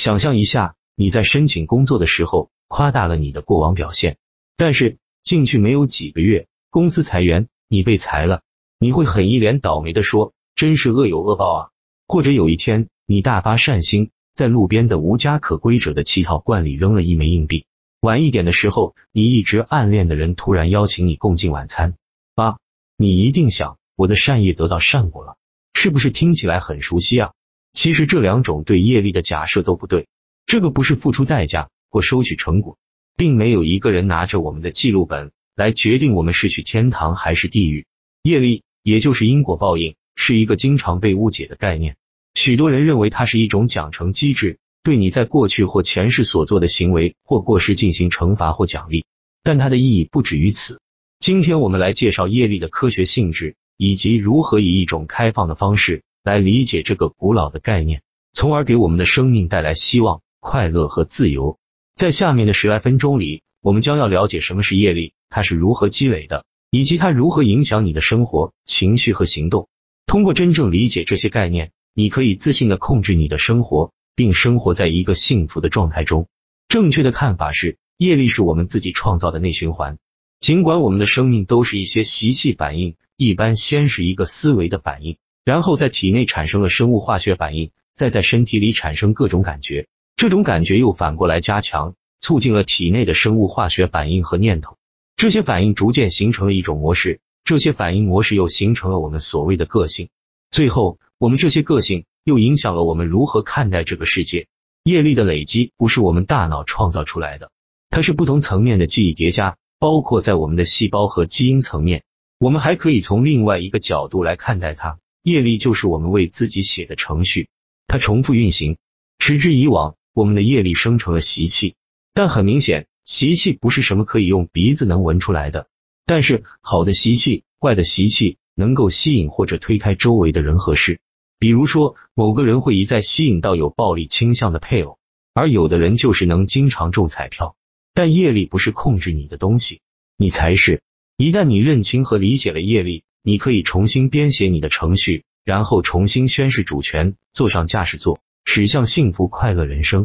想象一下，你在申请工作的时候夸大了你的过往表现，但是进去没有几个月，公司裁员，你被裁了，你会很一脸倒霉的说：“真是恶有恶报啊！”或者有一天，你大发善心，在路边的无家可归者的乞讨罐里扔了一枚硬币。晚一点的时候，你一直暗恋的人突然邀请你共进晚餐，八，你一定想，我的善意得到善果了，是不是听起来很熟悉啊？其实这两种对业力的假设都不对，这个不是付出代价或收取成果，并没有一个人拿着我们的记录本来决定我们是去天堂还是地狱。业力也就是因果报应，是一个经常被误解的概念。许多人认为它是一种奖惩机制，对你在过去或前世所做的行为或过失进行惩罚或奖励，但它的意义不止于此。今天我们来介绍业力的科学性质，以及如何以一种开放的方式。来理解这个古老的概念，从而给我们的生命带来希望、快乐和自由。在下面的十来分钟里，我们将要了解什么是业力，它是如何积累的，以及它如何影响你的生活、情绪和行动。通过真正理解这些概念，你可以自信的控制你的生活，并生活在一个幸福的状态中。正确的看法是，业力是我们自己创造的内循环。尽管我们的生命都是一些习气反应，一般先是一个思维的反应。然后在体内产生了生物化学反应，再在身体里产生各种感觉，这种感觉又反过来加强，促进了体内的生物化学反应和念头。这些反应逐渐形成了一种模式，这些反应模式又形成了我们所谓的个性。最后，我们这些个性又影响了我们如何看待这个世界。业力的累积不是我们大脑创造出来的，它是不同层面的记忆叠加，包括在我们的细胞和基因层面。我们还可以从另外一个角度来看待它。业力就是我们为自己写的程序，它重复运行，持之以往。我们的业力生成了习气，但很明显，习气不是什么可以用鼻子能闻出来的。但是，好的习气、坏的习气能够吸引或者推开周围的人和事。比如说，某个人会一再吸引到有暴力倾向的配偶，而有的人就是能经常中彩票。但业力不是控制你的东西，你才是。一旦你认清和理解了业力。你可以重新编写你的程序，然后重新宣誓主权，坐上驾驶座，驶向幸福快乐人生。